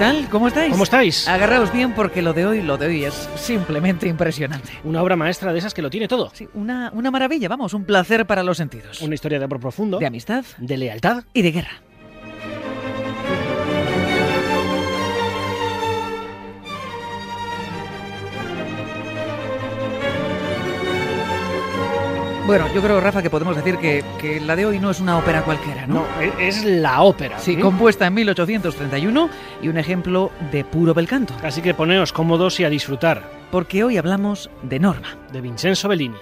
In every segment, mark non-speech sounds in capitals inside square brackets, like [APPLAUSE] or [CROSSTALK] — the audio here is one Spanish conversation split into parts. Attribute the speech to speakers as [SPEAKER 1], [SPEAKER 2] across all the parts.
[SPEAKER 1] Tal? ¿Cómo estáis?
[SPEAKER 2] ¿Cómo estáis?
[SPEAKER 1] Agarraos bien porque lo de hoy, lo de hoy es simplemente impresionante.
[SPEAKER 2] Una obra maestra de esas que lo tiene todo.
[SPEAKER 1] Sí, una, una maravilla, vamos, un placer para los sentidos.
[SPEAKER 2] Una historia de amor profundo,
[SPEAKER 1] De amistad
[SPEAKER 2] de lealtad.
[SPEAKER 1] y de guerra. Bueno, yo creo, Rafa, que podemos decir que, que la de hoy no es una ópera cualquiera, ¿no?
[SPEAKER 2] No, e- es la ópera.
[SPEAKER 1] Sí,
[SPEAKER 2] ¿Mm?
[SPEAKER 1] compuesta en 1831 y un ejemplo de puro bel canto.
[SPEAKER 2] Así que poneos cómodos y a disfrutar.
[SPEAKER 1] Porque hoy hablamos de Norma.
[SPEAKER 2] De Vincenzo Bellini.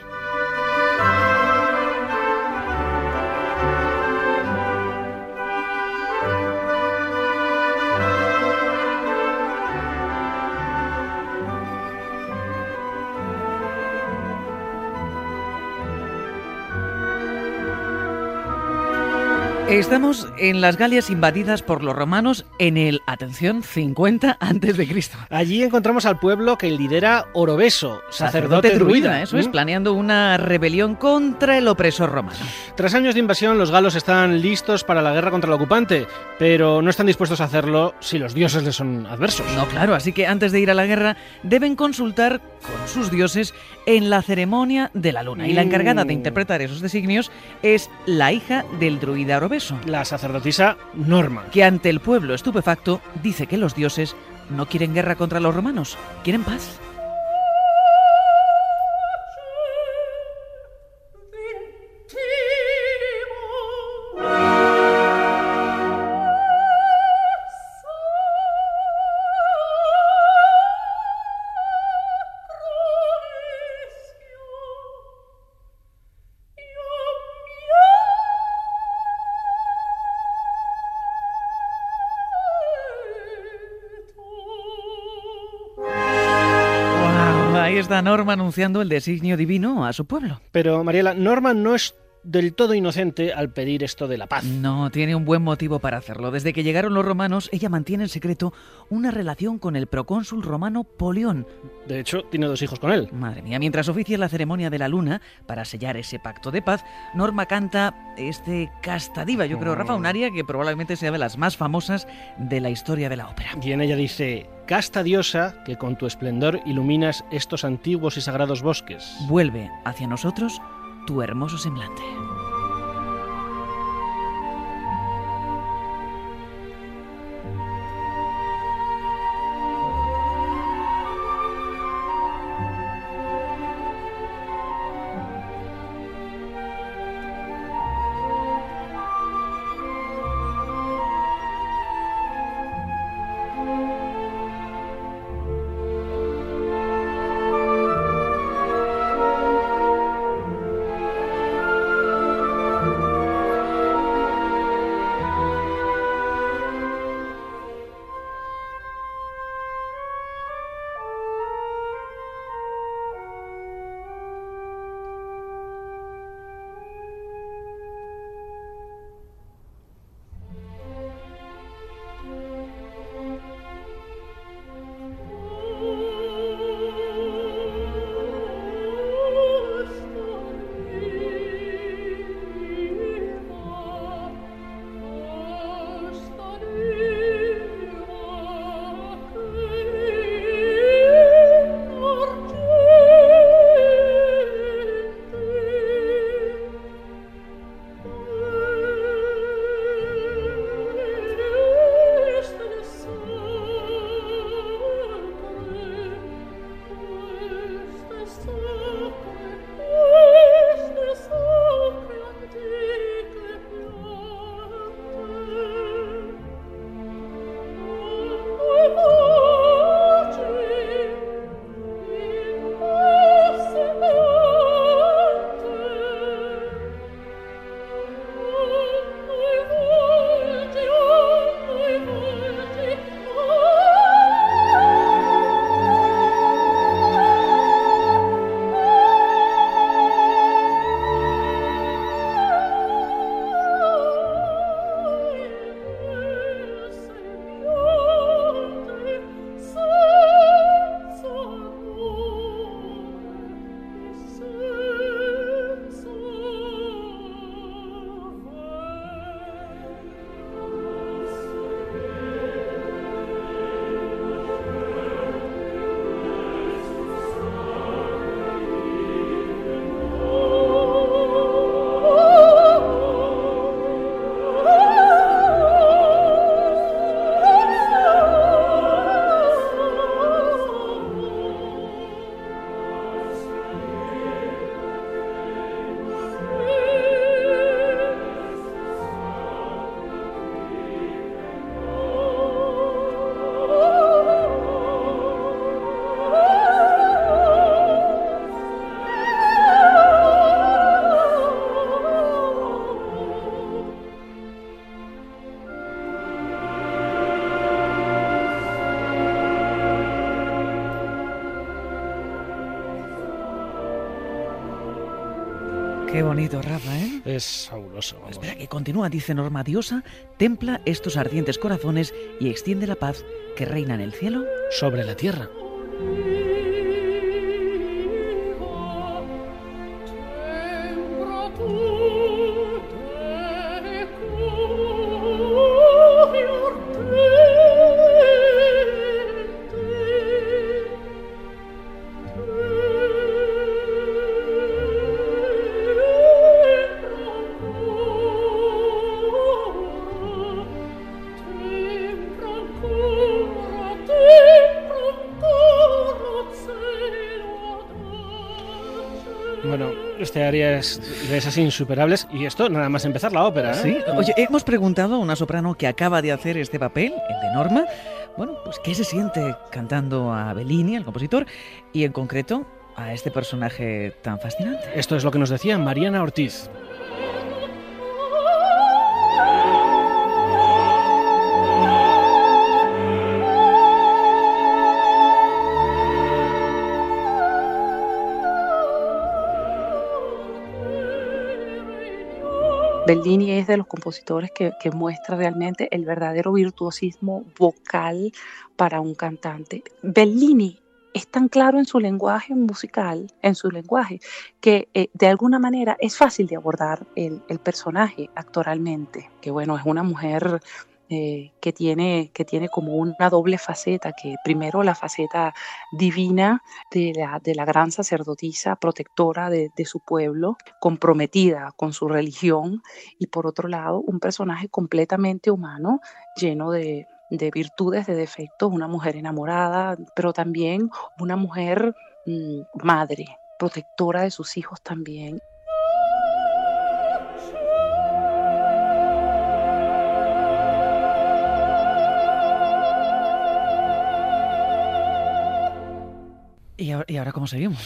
[SPEAKER 1] Estamos en las Galias invadidas por los romanos en el, atención, 50 antes de Cristo.
[SPEAKER 2] Allí encontramos al pueblo que lidera Orobeso, sacerdote, druida.
[SPEAKER 1] eso es,
[SPEAKER 2] ¿Mm?
[SPEAKER 1] planeando una rebelión contra el opresor romano.
[SPEAKER 2] Tras años de invasión, los galos están listos para la guerra contra el ocupante, pero no están dispuestos a hacerlo si los dioses les son adversos.
[SPEAKER 1] No, claro, así que antes de ir a la guerra deben consultar con sus dioses en la ceremonia de la luna. Y la encargada de
[SPEAKER 2] Mm.
[SPEAKER 1] interpretar esos designios es la hija del druida Orobeso,
[SPEAKER 2] La sacerdotisa Norma.
[SPEAKER 1] que ante el pueblo estupefacto dice que los dioses no quieren guerra contra los romanos, quieren paz. Norma anunciando el designio divino a su pueblo.
[SPEAKER 2] Pero, Mariela, Norma no es del todo inocente al pedir esto de la paz.
[SPEAKER 1] No, tiene un buen motivo para hacerlo. Desde que llegaron los romanos, ella mantiene en secreto una relación con el procónsul romano Polión.
[SPEAKER 2] De hecho, tiene dos hijos con él.
[SPEAKER 1] Madre mía, mientras oficia la ceremonia de la luna para sellar ese pacto de paz, Norma canta este Casta Diva, yo creo, Rafa, un aria que probablemente sea de las más famosas de la historia de la ópera.
[SPEAKER 2] Y en ella dice, Casta diosa, que con tu esplendor iluminas estos antiguos y sagrados bosques.
[SPEAKER 1] Vuelve hacia nosotros tu hermoso semblante. Continúa, dice Norma Diosa, templa estos ardientes corazones y extiende la paz que reina en el cielo.
[SPEAKER 3] Sobre la tierra. Este área es de esas insuperables y esto nada más empezar la ópera, ¿eh?
[SPEAKER 1] Sí. Oye, hemos preguntado a una soprano que acaba de hacer este papel, el de Norma. Bueno, pues qué se siente cantando a Bellini, al compositor, y en concreto a este personaje tan fascinante.
[SPEAKER 3] Esto es lo que nos decía Mariana Ortiz.
[SPEAKER 4] Bellini es de los compositores que, muestra realmente el verdadero virtuosismo vocal para un cantante. Bellini es tan claro en su lenguaje musical, en su lenguaje, que eh, de alguna manera es fácil de abordar el personaje actoralmente, que bueno, es una mujer eh, que, tiene, que tiene como una doble faceta, que primero la faceta divina de la, de la gran sacerdotisa protectora de, su pueblo, comprometida con su religión, y por otro lado un personaje completamente humano, lleno de, de virtudes, de defectos, una mujer enamorada, pero también una mujer mmm, madre, protectora de sus hijos también.
[SPEAKER 1] ¿Y ahora, y ahora cómo seguimos?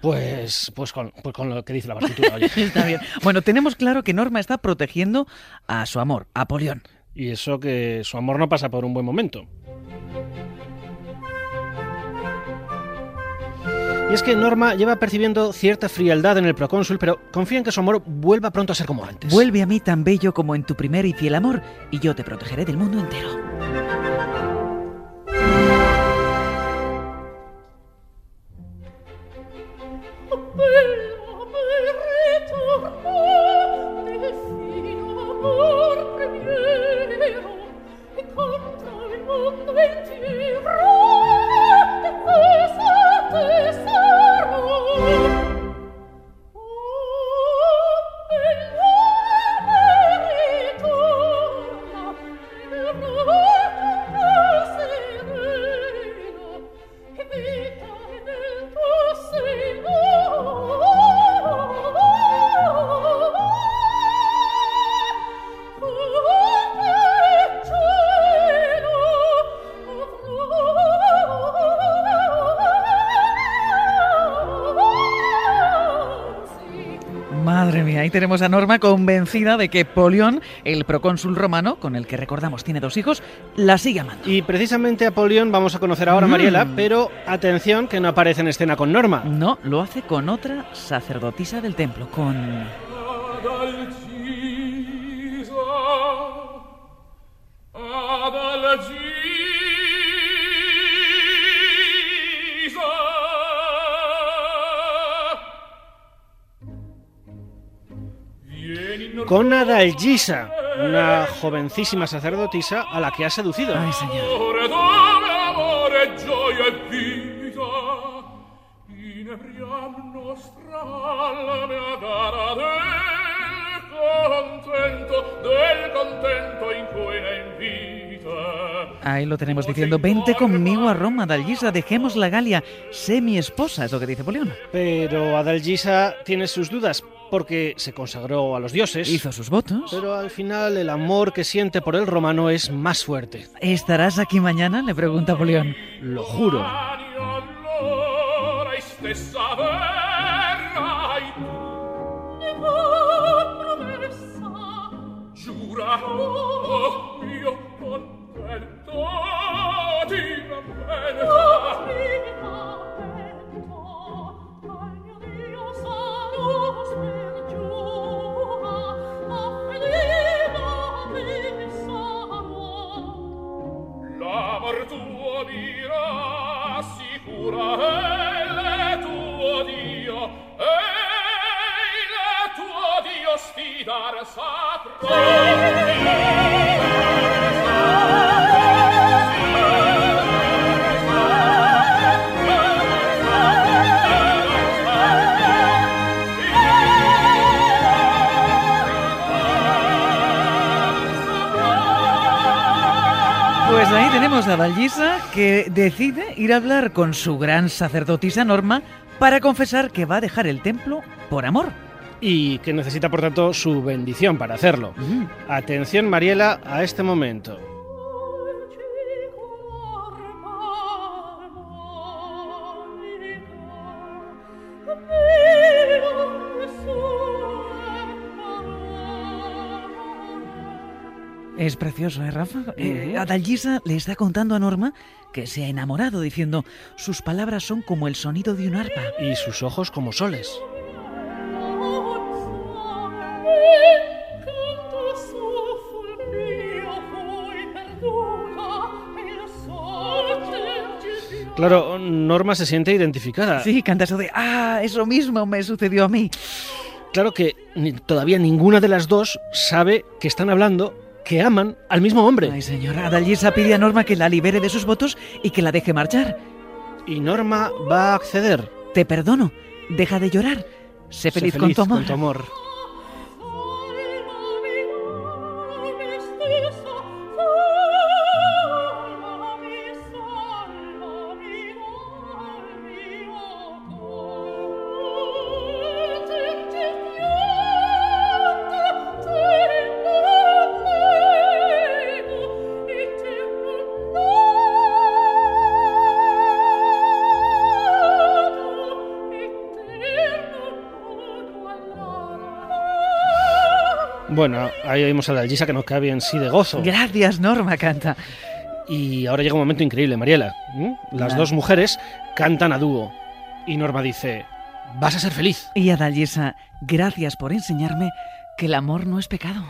[SPEAKER 3] Pues, pues, con, pues con lo que dice la partitura, oye. [LAUGHS]
[SPEAKER 1] Está bien. Bueno, tenemos claro que Norma está protegiendo a su amor, a Polión.
[SPEAKER 3] Y eso que su amor no pasa por un buen momento. Y es que Norma lleva percibiendo cierta frialdad en el procónsul, pero confía en que su amor vuelva pronto a ser como antes.
[SPEAKER 1] Vuelve a mí tan bello como en tu primer y fiel amor, y yo te protegeré del mundo entero. Tenemos a Norma convencida de que Polión, el procónsul romano, con el que recordamos tiene dos hijos, la sigue amando.
[SPEAKER 3] Y precisamente a Polión vamos a conocer ahora,
[SPEAKER 1] Mm.
[SPEAKER 3] Mariela, pero atención que no aparece en escena con Norma.
[SPEAKER 1] No, lo hace con otra sacerdotisa del templo, con...
[SPEAKER 3] Con Adalgisa, una jovencísima sacerdotisa a la que ha seducido.
[SPEAKER 1] Ay, señor.
[SPEAKER 5] E
[SPEAKER 1] Ahí lo tenemos diciendo, vente conmigo a Roma, Dalgisa, dejemos la Galia, sé mi esposa, es lo que dice Polión.
[SPEAKER 3] Pero Adalgisa tiene sus dudas porque se consagró a los dioses.
[SPEAKER 1] Hizo sus votos.
[SPEAKER 3] Pero al final el amor que siente por el romano es más fuerte.
[SPEAKER 1] ¿Estarás aquí mañana? Le pregunta Polión.
[SPEAKER 3] Lo juro.
[SPEAKER 1] A Vallisa que decide ir a hablar con su gran sacerdotisa Norma para confesar que va a dejar el templo por amor.
[SPEAKER 3] Y que necesita, por tanto, su bendición para hacerlo. Atención, Mariela, a este momento.
[SPEAKER 1] Es precioso, ¿eh, Rafa? Eh, Adalgisa le está contando a Norma que se ha enamorado, diciendo, sus palabras son como el sonido de un arpa.
[SPEAKER 3] Y sus ojos como soles. Claro, Norma se siente identificada.
[SPEAKER 1] Sí, canta eso de, ah, eso mismo me sucedió a mí.
[SPEAKER 3] Claro que ni- todavía ninguna de las dos sabe que están hablando, que aman al mismo hombre.
[SPEAKER 1] Ay, señora, Adalgisa pide a Norma que la libere de sus votos y que la deje marchar.
[SPEAKER 3] Y Norma va a acceder.
[SPEAKER 1] Te perdono, deja de llorar. Sé
[SPEAKER 3] Sé
[SPEAKER 1] feliz, con tu amor.
[SPEAKER 3] Con tu amor. A Dalgisa que nos cae bien sí de gozo.
[SPEAKER 1] Gracias, Norma, canta.
[SPEAKER 3] Y ahora llega un momento increíble, Mariela. Las dos mujeres cantan a dúo. Y Norma dice, vas a ser feliz.
[SPEAKER 1] Y Adalgisa, gracias por enseñarme que el amor no es pecado.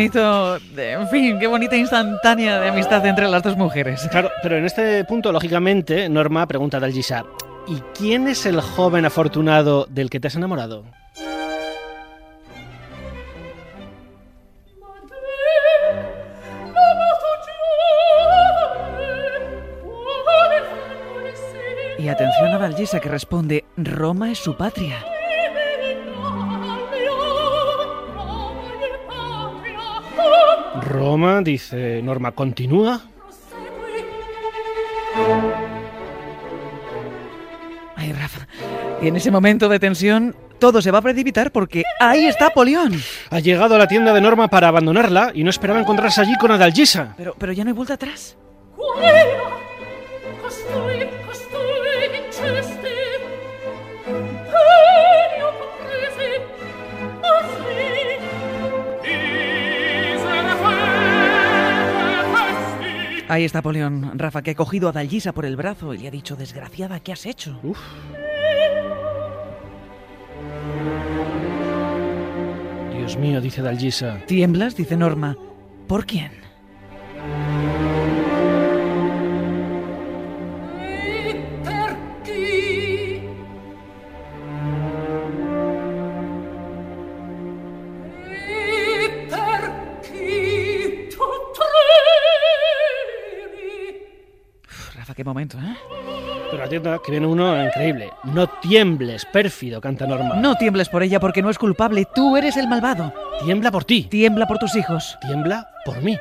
[SPEAKER 1] Bonito, en fin, qué bonita instantánea de amistad entre las dos mujeres.
[SPEAKER 3] Claro, pero en este punto, lógicamente, Norma pregunta a Dalgisa, ¿y quién es el joven afortunado del que te has enamorado?
[SPEAKER 1] Y atención a Adalgisa que responde, Roma es su patria.
[SPEAKER 3] Roma, dice Norma, continúa.
[SPEAKER 1] Ay, Rafa. Y en ese momento de tensión, todo se va a precipitar porque ahí está Polión.
[SPEAKER 3] Ha llegado a la tienda de Norma para abandonarla y no esperaba encontrarse allí con Adalgisa.
[SPEAKER 1] Pero, pero ya no hay vuelta atrás. Ahí está Polión, Rafa, que ha cogido a Adalgisa por el brazo y le ha dicho, desgraciada, ¿qué has hecho?
[SPEAKER 3] Uf. Dios mío, dice Dalgisa.
[SPEAKER 1] ¿Tiemblas? Dice Norma. ¿Por quién? Momento, ¿eh?
[SPEAKER 3] Pero atienda que viene uno increíble. No tiembles, pérfido, canta Norma.
[SPEAKER 1] No tiembles por ella porque no es culpable. Tú eres el malvado.
[SPEAKER 3] Tiembla por ti.
[SPEAKER 1] Tiembla por tus hijos.
[SPEAKER 3] Tiembla por mí.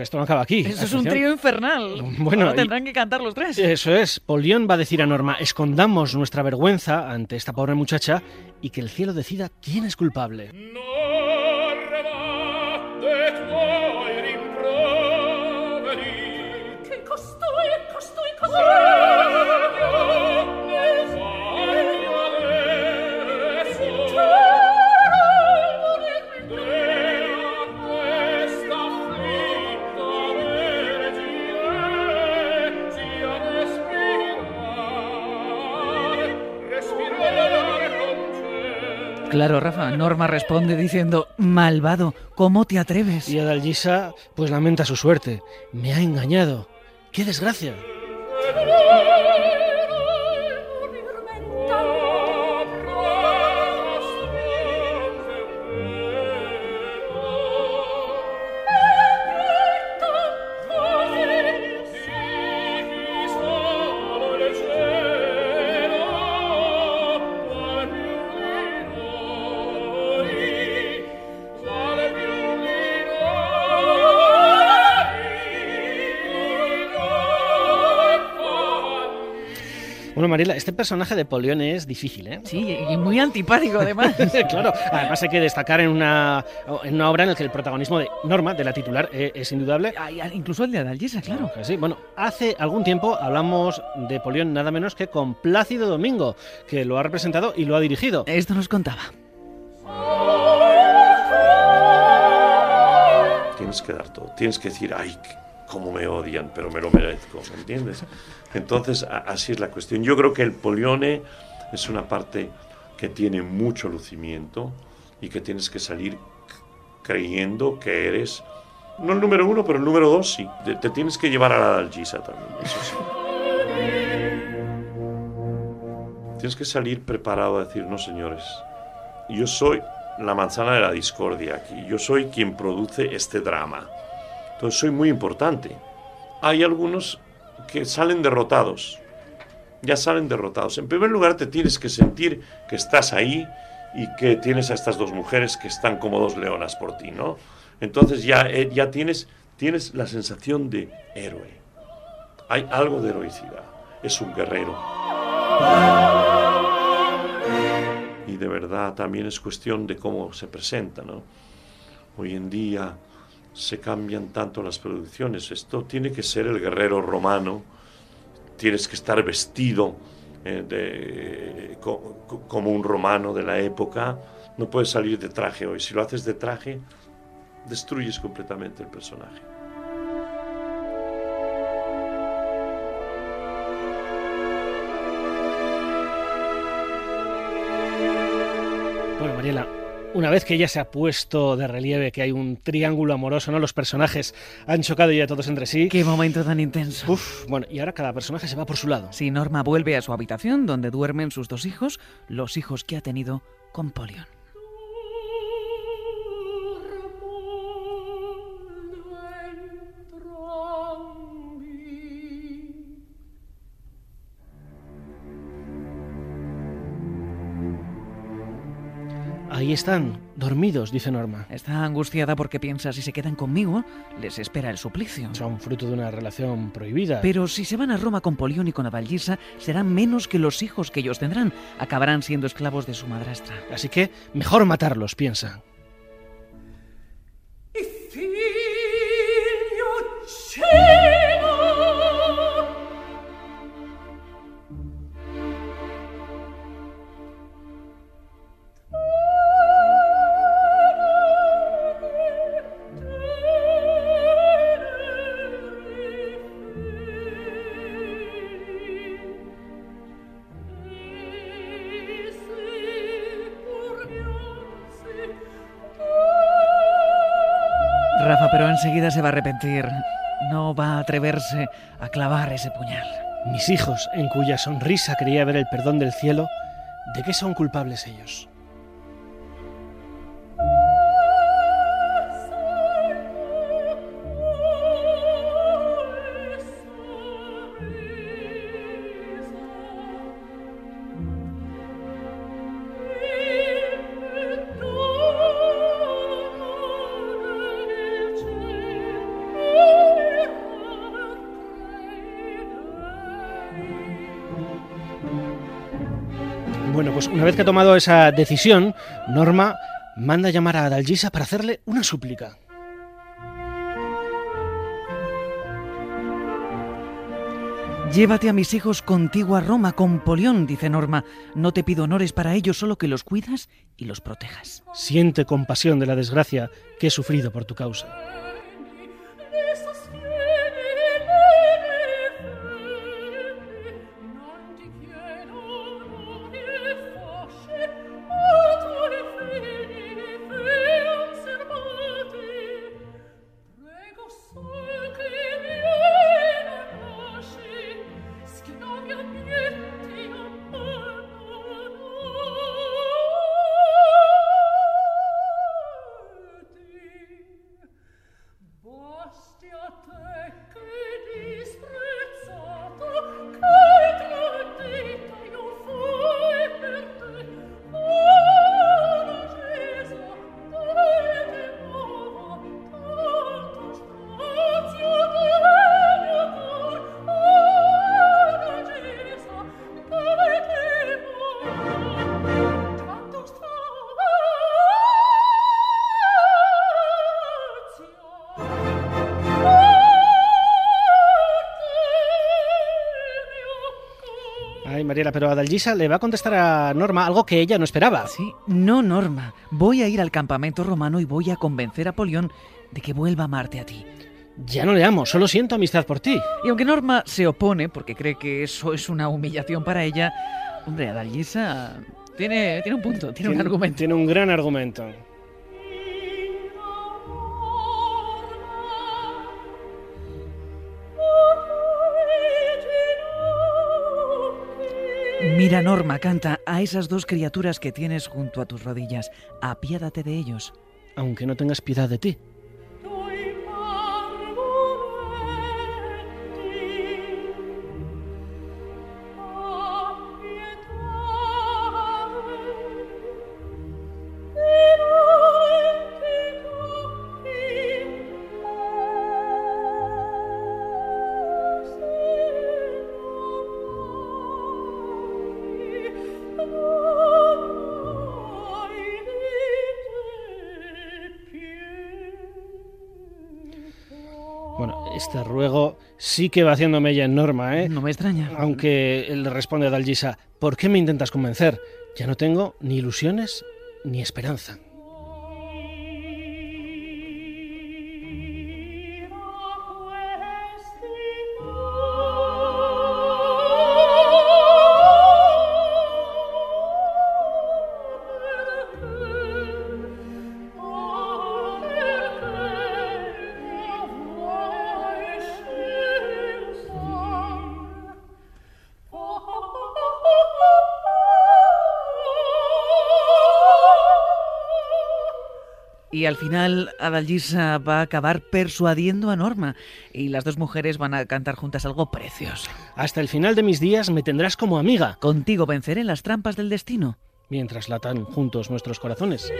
[SPEAKER 3] Que esto no acaba aquí.
[SPEAKER 1] Eso es un trío infernal.
[SPEAKER 3] Bueno,
[SPEAKER 1] Ahora tendrán que cantar los tres.
[SPEAKER 3] Eso es. Polión va a decir a Norma, escondamos nuestra vergüenza ante esta pobre muchacha y que el cielo decida quién es culpable.
[SPEAKER 1] Claro, Rafa. Norma responde diciendo, malvado, ¿cómo te atreves?
[SPEAKER 3] Y Adalgisa pues lamenta su suerte. Me ha engañado. ¡Qué desgracia! Mariela, este personaje de Polión es difícil, ¿eh?
[SPEAKER 1] Sí, y muy antipático además. [LAUGHS]
[SPEAKER 3] claro, además hay que destacar en una, en una obra en la que el protagonismo de Norma, de la titular, eh, es indudable.
[SPEAKER 1] Ay, incluso el de Adalgisa, claro.
[SPEAKER 3] Que sí. Bueno, hace algún tiempo hablamos de Polión nada menos que con Plácido Domingo, que lo ha representado y lo ha dirigido.
[SPEAKER 1] Esto nos contaba.
[SPEAKER 6] Tienes que dar todo. Tienes que decir, ay, cómo me odian, pero me lo merezco, ¿me entiendes? Entonces, así es la cuestión. Yo creo que el polione es una parte que tiene mucho lucimiento y que tienes que salir creyendo que eres, no el número uno, pero el número dos sí. Te, tienes que llevar a la Dalgisa también, eso. Tienes que salir preparado a decir, no señores, yo soy la manzana de la discordia aquí, yo soy quien produce este drama. Entonces soy muy importante. Hay algunos que salen derrotados, ya salen derrotados. En primer lugar te tienes que sentir que estás ahí y que tienes a estas dos mujeres que están como dos leonas por ti, ¿no? Entonces ya, eh, ya tienes, tienes la sensación de héroe. Hay algo de heroicidad. Es un guerrero. Y de verdad también es cuestión de cómo se presenta, ¿no? Hoy en día se cambian tanto las producciones. Esto tiene que ser el guerrero romano, tienes que estar vestido eh, de- co- co- como un romano de la época, no puedes salir de traje hoy. Si lo haces de traje, destruyes completamente el personaje.
[SPEAKER 3] Bueno, Mariela, una vez que ya se ha puesto de relieve que hay un triángulo amoroso, ¿no? Los personajes han chocado ya todos entre sí.
[SPEAKER 1] Qué momento tan intenso.
[SPEAKER 3] Uf, bueno, y ahora cada personaje se va por su lado.
[SPEAKER 1] Si Norma vuelve a su habitación donde duermen sus dos hijos, los hijos que ha tenido con Polion.
[SPEAKER 3] Ahí están, dormidos, dice Norma.
[SPEAKER 1] Está angustiada porque piensa si se quedan conmigo, les espera el suplicio.
[SPEAKER 3] Son fruto de una relación prohibida.
[SPEAKER 1] Pero si se van a Roma con Polión y con Adalgisa, serán menos que los hijos que ellos tendrán. Acabarán siendo esclavos de su madrastra.
[SPEAKER 3] Así que mejor matarlos, piensa.
[SPEAKER 1] Enseguida se va a arrepentir. No va a atreverse a clavar ese puñal.
[SPEAKER 3] Mis hijos, en cuya sonrisa creía ver el perdón del cielo, ¿de qué son culpables ellos? Pues una vez que ha tomado esa decisión, Norma manda llamar a Adalgisa para hacerle una súplica.
[SPEAKER 1] Llévate a mis hijos contigo a Roma con Polión, dice Norma. No te pido honores para ellos, solo que los cuidas y los protejas.
[SPEAKER 3] Siente compasión de la desgracia que he sufrido por tu causa. Mariela, pero Adalgisa le va a contestar a Norma algo que ella no esperaba.
[SPEAKER 1] Sí, no, Norma. Voy a ir al campamento romano y voy a convencer a Polión de que vuelva a amarte a ti.
[SPEAKER 3] Ya no le amo, solo siento amistad por ti.
[SPEAKER 1] Y aunque Norma se opone porque cree que eso es una humillación para ella, hombre, Adalgisa tiene, tiene un punto, tiene un argumento.
[SPEAKER 3] Tiene un gran argumento.
[SPEAKER 1] Mira, Norma, canta a esas dos criaturas que tienes junto a tus rodillas. Apiádate de ellos.
[SPEAKER 3] Aunque no tengas piedad de ti. Sí que va haciéndome ella en norma, ¿eh?
[SPEAKER 1] No me extraña.
[SPEAKER 3] Aunque él le responde a Dalgisa, ¿por qué me intentas convencer? Ya no tengo ni ilusiones ni esperanza.
[SPEAKER 1] Al final Adalgisa va a acabar persuadiendo a Norma y las dos mujeres van a cantar juntas algo precioso.
[SPEAKER 3] Hasta el final de mis días me tendrás como amiga.
[SPEAKER 1] Contigo venceré las trampas del destino.
[SPEAKER 3] Mientras latan juntos nuestros corazones.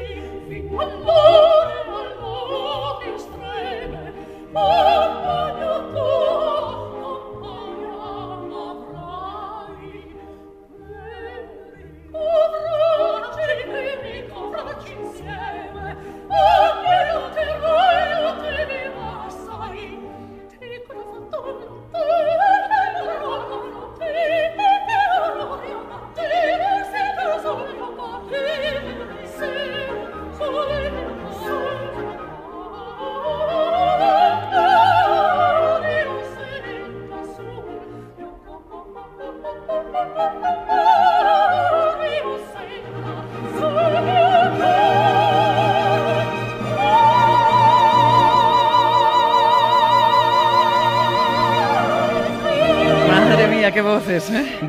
[SPEAKER 1] Qué voces, ¿eh?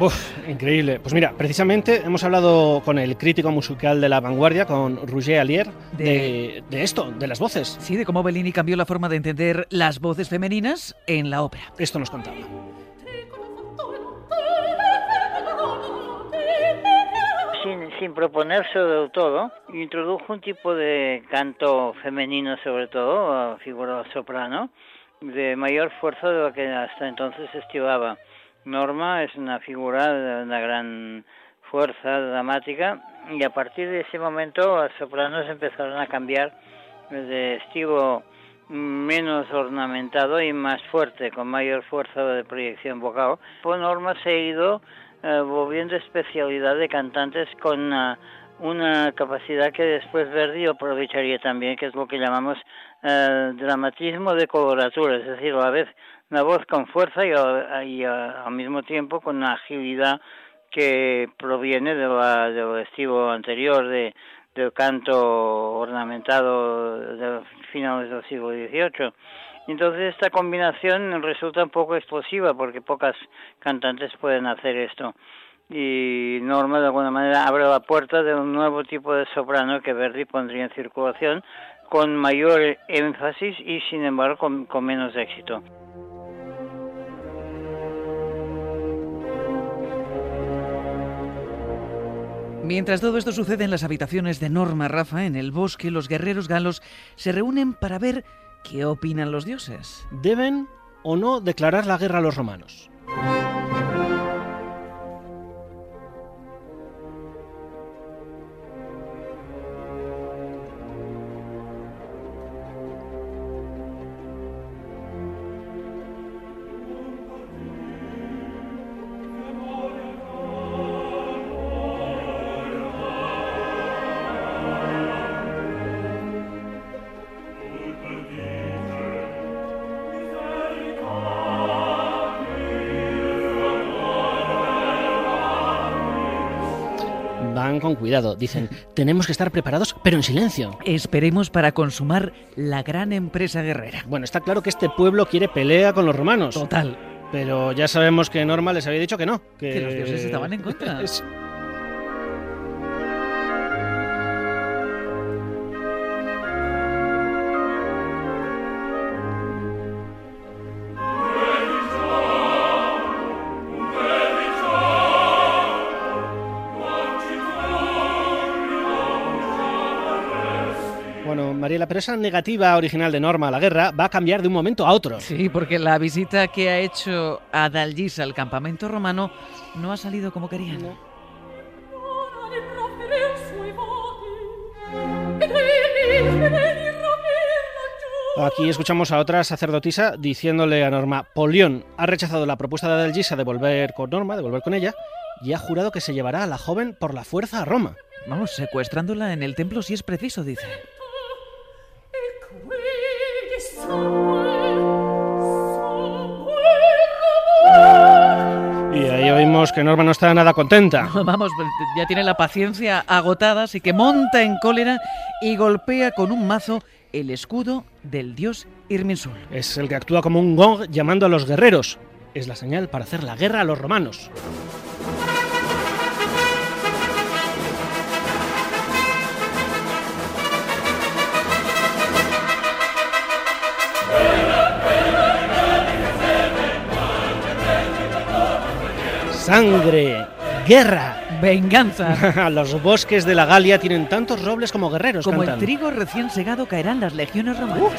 [SPEAKER 3] increíble. Pues mira, precisamente hemos hablado con el crítico musical de la vanguardia, con Roger Allier, de... de, esto, de las voces.
[SPEAKER 1] Sí, de cómo Bellini cambió la forma de entender las voces femeninas en la ópera.
[SPEAKER 3] Esto nos contaba.
[SPEAKER 7] Sin, sin proponerse del todo, introdujo un tipo de canto femenino, sobre todo, figura soprano, de mayor fuerza de lo que hasta entonces se estivaba. Norma es una figura de una gran fuerza dramática y a partir de ese momento las sopranos empezaron a cambiar de estilo menos ornamentado y más fuerte, con mayor fuerza de proyección vocal. Por norma se ha ido eh, volviendo especialidad de cantantes con uh, una capacidad que después Verdi aprovecharía también, que es lo que llamamos eh, dramatismo de coloratura, es decir, a la vez una voz con fuerza y, y al mismo tiempo con una agilidad que proviene de la, del estilo anterior de, del canto ornamentado de finales del siglo XVIII. Entonces esta combinación resulta un poco explosiva porque pocas cantantes pueden hacer esto. Y Norma de alguna manera abre la puerta de un nuevo tipo de soprano que Verdi pondría en circulación con mayor énfasis y sin embargo con, con menos éxito.
[SPEAKER 1] Mientras todo esto sucede en las habitaciones de Norma Rafa, en el bosque, los guerreros galos se reúnen para ver qué opinan los dioses.
[SPEAKER 2] ¿Deben o no declarar la guerra a los romanos? Con cuidado. Dicen, tenemos que estar preparados, pero en silencio.
[SPEAKER 1] Esperemos para consumar la gran empresa guerrera.
[SPEAKER 2] Bueno, está claro que este pueblo quiere pelea con los romanos.
[SPEAKER 1] Total.
[SPEAKER 2] Pero ya sabemos que Norma les había dicho que no. Que,
[SPEAKER 1] que los dioses estaban en contra. [LAUGHS]
[SPEAKER 2] Mariela, pero esa negativa original de Norma a la guerra va a cambiar de un momento a otro.
[SPEAKER 1] Sí, porque la visita que ha hecho a Dalgisa al campamento romano no ha salido como querían. No.
[SPEAKER 2] Aquí escuchamos a otra sacerdotisa diciéndole a Norma, Polión ha rechazado la propuesta de Dalgisa de volver con Norma, de volver con ella, y ha jurado que se llevará a la joven por la fuerza a Roma.
[SPEAKER 1] Vamos, secuestrándola en el templo si es preciso, dice.
[SPEAKER 2] Y ahí oímos que Norma no está nada contenta. [LAUGHS]
[SPEAKER 1] Vamos, ya tiene la paciencia agotada, así que monta en cólera y golpea con un mazo el escudo del dios Irminsul.
[SPEAKER 2] Es el que actúa como un gong llamando a los guerreros. Es la señal para hacer la guerra a los romanos. Sangre, guerra.
[SPEAKER 1] Venganza. [LAUGHS]
[SPEAKER 2] Los bosques de la Galia tienen tantos robles como guerreros.
[SPEAKER 1] Como
[SPEAKER 2] cantan.
[SPEAKER 1] el trigo recién segado caerán las legiones romanas.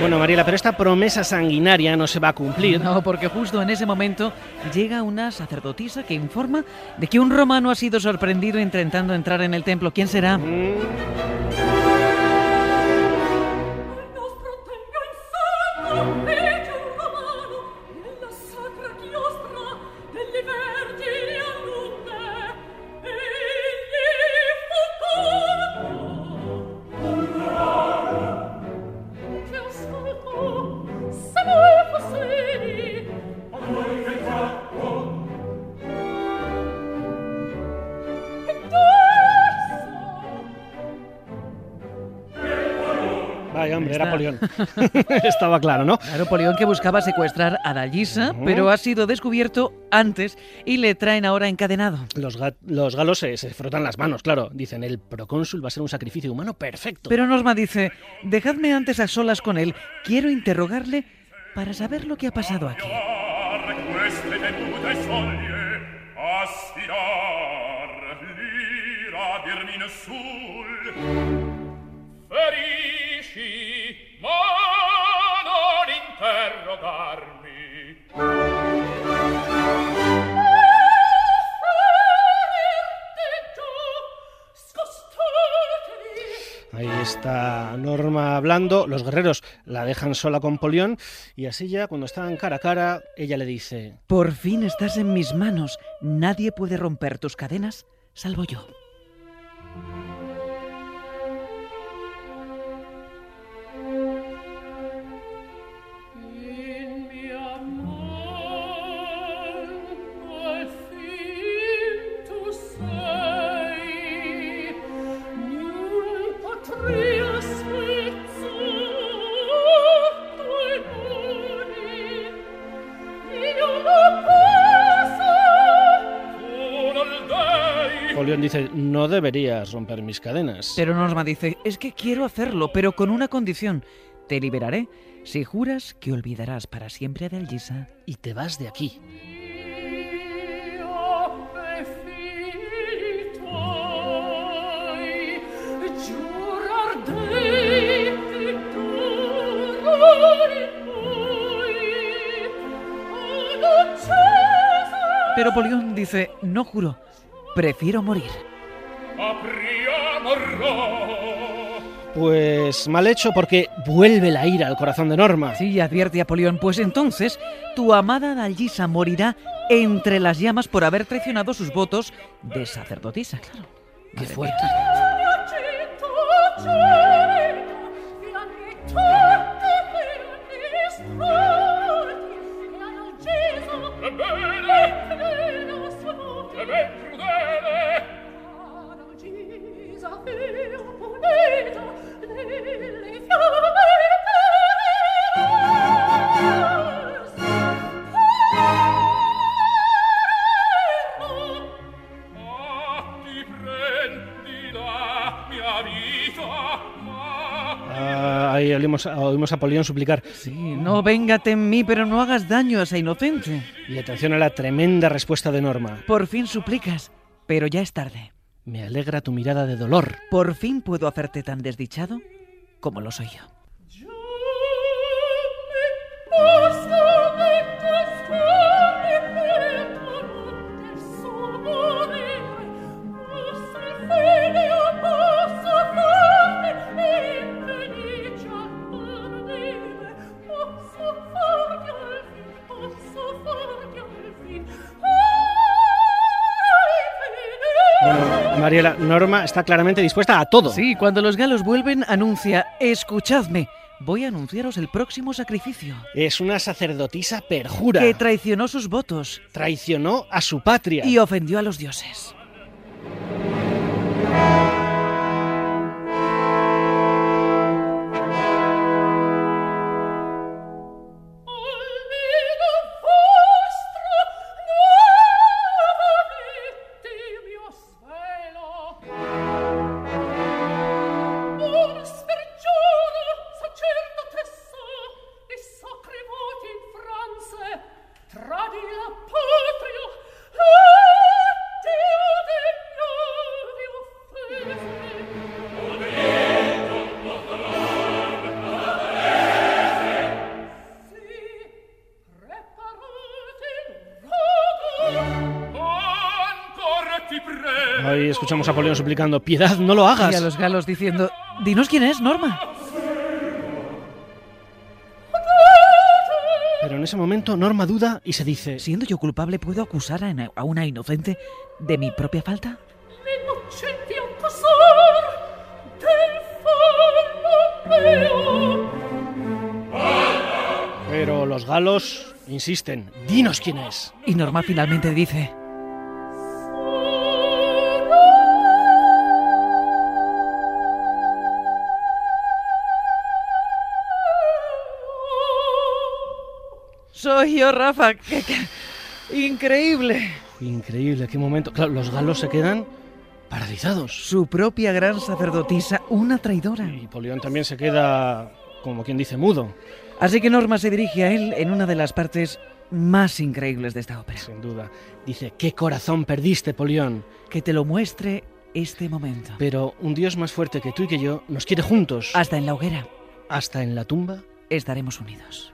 [SPEAKER 2] Bueno, Mariela, pero esta promesa sanguinaria no se va a cumplir.
[SPEAKER 1] No, porque justo en ese momento llega una sacerdotisa que informa de que un romano ha sido sorprendido intentando entrar en el templo. ¿Quién será?
[SPEAKER 2] Mm. Era Polión. [LAUGHS] [LAUGHS] Estaba claro, ¿no?
[SPEAKER 1] Claro, Polión que buscaba secuestrar a Dalgisa, pero ha sido descubierto antes y le traen ahora encadenado.
[SPEAKER 2] Los, ga los galos se, se, frotan las manos, claro. Dicen, el procónsul va a ser un sacrificio humano perfecto.
[SPEAKER 1] Pero Norma dice, dejadme antes a solas con él. Quiero interrogarle para saber lo que ha pasado aquí.
[SPEAKER 3] Está Norma hablando, los guerreros la dejan sola con Polión y así ya cuando están cara a cara, ella le dice...
[SPEAKER 1] Por fin estás en mis manos. Nadie puede romper tus cadenas, salvo yo.
[SPEAKER 3] No deberías romper mis cadenas.
[SPEAKER 1] Pero Norma dice, es que quiero hacerlo, pero con una condición. Te liberaré si juras que olvidarás para siempre a Dalgisa
[SPEAKER 3] y te vas de aquí.
[SPEAKER 1] Pero Polión dice, no juro, prefiero morir.
[SPEAKER 3] Pues mal hecho porque vuelve la ira al corazón de Norma.
[SPEAKER 1] Sí, advierte a Polión, pues entonces tu amada Dalgisa morirá entre las llamas por haber traicionado sus votos de sacerdotisa, claro.
[SPEAKER 3] Qué fuerte. Oímos, oímos a Polión suplicar.
[SPEAKER 1] Sí, no véngate en mí, pero no hagas daño a esa inocente.
[SPEAKER 3] Y atención a la tremenda respuesta de Norma.
[SPEAKER 1] Por fin suplicas, pero ya es tarde.
[SPEAKER 3] Me alegra tu mirada de dolor.
[SPEAKER 1] Por fin puedo hacerte tan desdichado como lo soy yo.
[SPEAKER 3] Mariela, Norma está claramente dispuesta a todo.
[SPEAKER 1] Sí, cuando los galos vuelven, anuncia, escuchadme, voy a anunciaros el próximo sacrificio.
[SPEAKER 3] Es una sacerdotisa perjura.
[SPEAKER 1] Que traicionó sus votos.
[SPEAKER 3] Traicionó a su patria.
[SPEAKER 1] Y ofendió a los dioses.
[SPEAKER 3] Escuchamos a Polión suplicando, piedad, no lo hagas.
[SPEAKER 1] Y a los galos diciendo, dinos quién es, Norma.
[SPEAKER 3] Pero en ese momento Norma duda y se dice,
[SPEAKER 1] Siendo yo culpable, ¿puedo acusar a a una inocente de mi propia falta?
[SPEAKER 3] pero los galos insisten, dinos quién es.
[SPEAKER 1] Y Norma finalmente dice, soy yo, Rafa. ¡Qué- qué- Increíble.
[SPEAKER 3] Increíble, qué momento. Claro, los galos se quedan paralizados.
[SPEAKER 1] Su propia gran sacerdotisa, una traidora.
[SPEAKER 3] Y Polión también se queda, como quien dice, mudo,
[SPEAKER 1] Así que Norma se dirige a él en una de las partes más increíbles de esta ópera.
[SPEAKER 3] sin duda. Dice, ¿qué corazón perdiste, Polión?
[SPEAKER 1] Que te lo muestre este momento.
[SPEAKER 3] Pero un Dios más fuerte que tú y que yo nos quiere juntos.
[SPEAKER 1] Hasta en la hoguera
[SPEAKER 3] Hasta en la tumba.
[SPEAKER 1] estaremos unidos.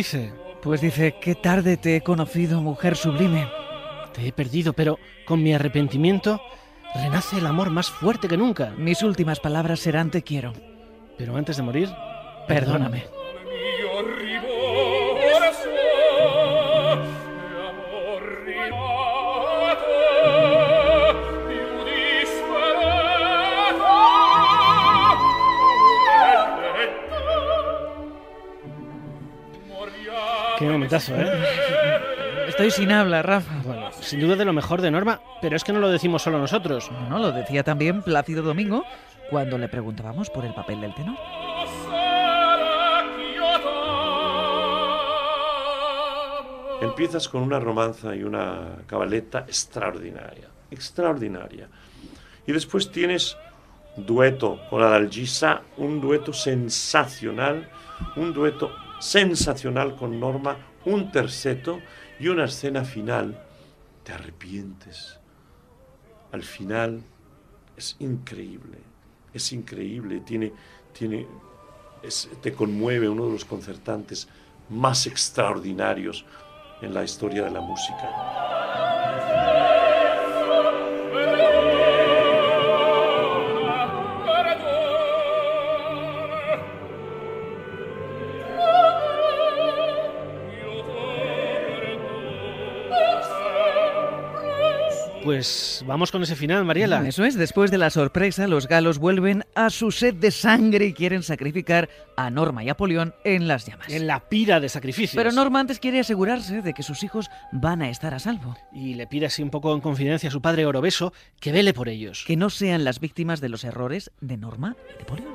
[SPEAKER 2] Dice?
[SPEAKER 1] Pues dice, qué tarde te he conocido, mujer sublime.
[SPEAKER 2] Te he perdido, pero con mi arrepentimiento renace el amor más fuerte que nunca.
[SPEAKER 1] Mis últimas palabras serán te quiero.
[SPEAKER 2] Pero antes de morir,
[SPEAKER 1] perdóname.
[SPEAKER 2] Qué momentazo, ¿eh?
[SPEAKER 1] Estoy sin habla, Rafa.
[SPEAKER 2] Bueno, sin duda de lo mejor de Norma, pero es que no lo decimos solo nosotros.
[SPEAKER 1] No, no, lo decía también Plácido Domingo cuando le preguntábamos por el papel del tenor.
[SPEAKER 6] Empiezas con una romanza y una cabaleta extraordinaria, extraordinaria. Y después tienes dueto con Adalgisa, un dueto sensacional, un dueto sensacional con Norma, un terceto y una escena final. Te arrepientes. Al final es increíble, es increíble, tiene, tiene, te conmueve uno de los concertantes más extraordinarios en la historia de la música.
[SPEAKER 2] Pues vamos con ese final, Mariela.
[SPEAKER 1] Eso es, después de la sorpresa, los galos vuelven a su sed de sangre y quieren sacrificar a Norma y a Polión en las llamas.
[SPEAKER 2] En la pira de sacrificios.
[SPEAKER 1] Pero Norma antes quiere asegurarse de que sus hijos van a estar a salvo.
[SPEAKER 2] Y le pide así un poco en confidencia a su padre Orobeso que vele por ellos.
[SPEAKER 1] Que no sean las víctimas de los errores de Norma y de Polión.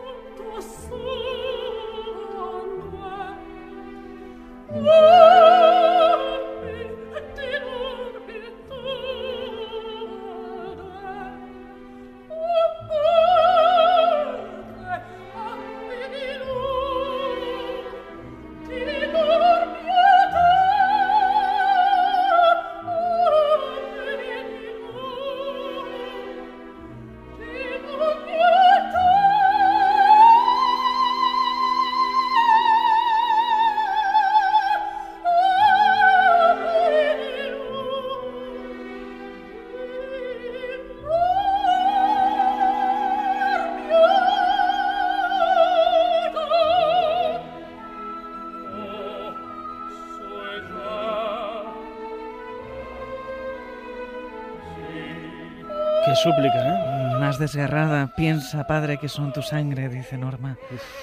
[SPEAKER 1] Desgarrada, piensa, padre, que son tu sangre, dice Norma.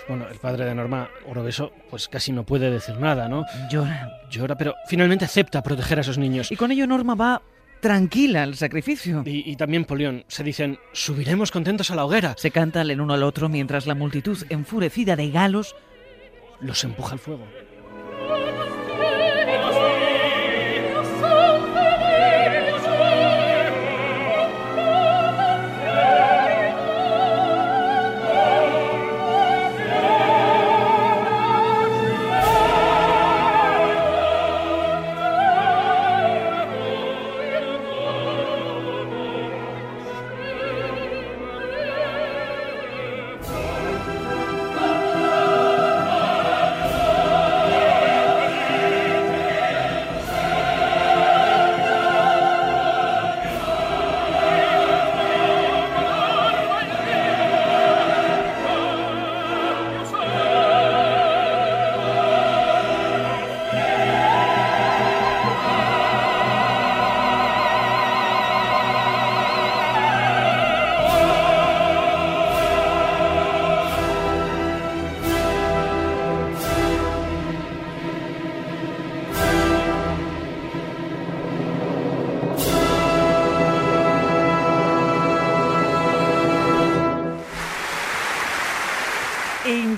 [SPEAKER 2] bueno, el padre de Norma, Orobeso, pues casi no puede decir nada, ¿no?
[SPEAKER 1] Llora.
[SPEAKER 2] Llora, pero finalmente acepta proteger a esos niños.
[SPEAKER 1] Y con ello Norma va tranquila al sacrificio.
[SPEAKER 2] Y, y, también Polión, se dicen, subiremos contentos a la hoguera.
[SPEAKER 1] Se cantan el uno al otro mientras la multitud, enfurecida de galos,
[SPEAKER 2] los empuja al fuego.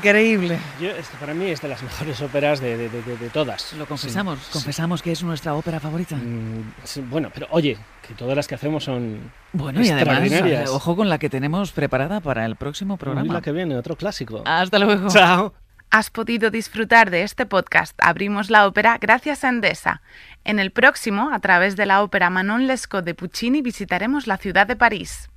[SPEAKER 1] Increíble.
[SPEAKER 2] Yo, esto para mí es de las mejores óperas de, de, de, de todas.
[SPEAKER 1] Lo confesamos, sí, confesamos sí. que es nuestra ópera favorita.
[SPEAKER 2] Mm, sí, bueno, pero oye, que todas las que hacemos son
[SPEAKER 1] bueno y además ojo con la que tenemos preparada para el próximo programa.
[SPEAKER 2] Y la que viene, otro clásico.
[SPEAKER 1] Hasta luego.
[SPEAKER 2] Chao.
[SPEAKER 8] Has podido disfrutar de este podcast Abrimos la ópera gracias a Endesa. En el próximo, a través de la ópera Manon Lescaut de Puccini, visitaremos la ciudad de París.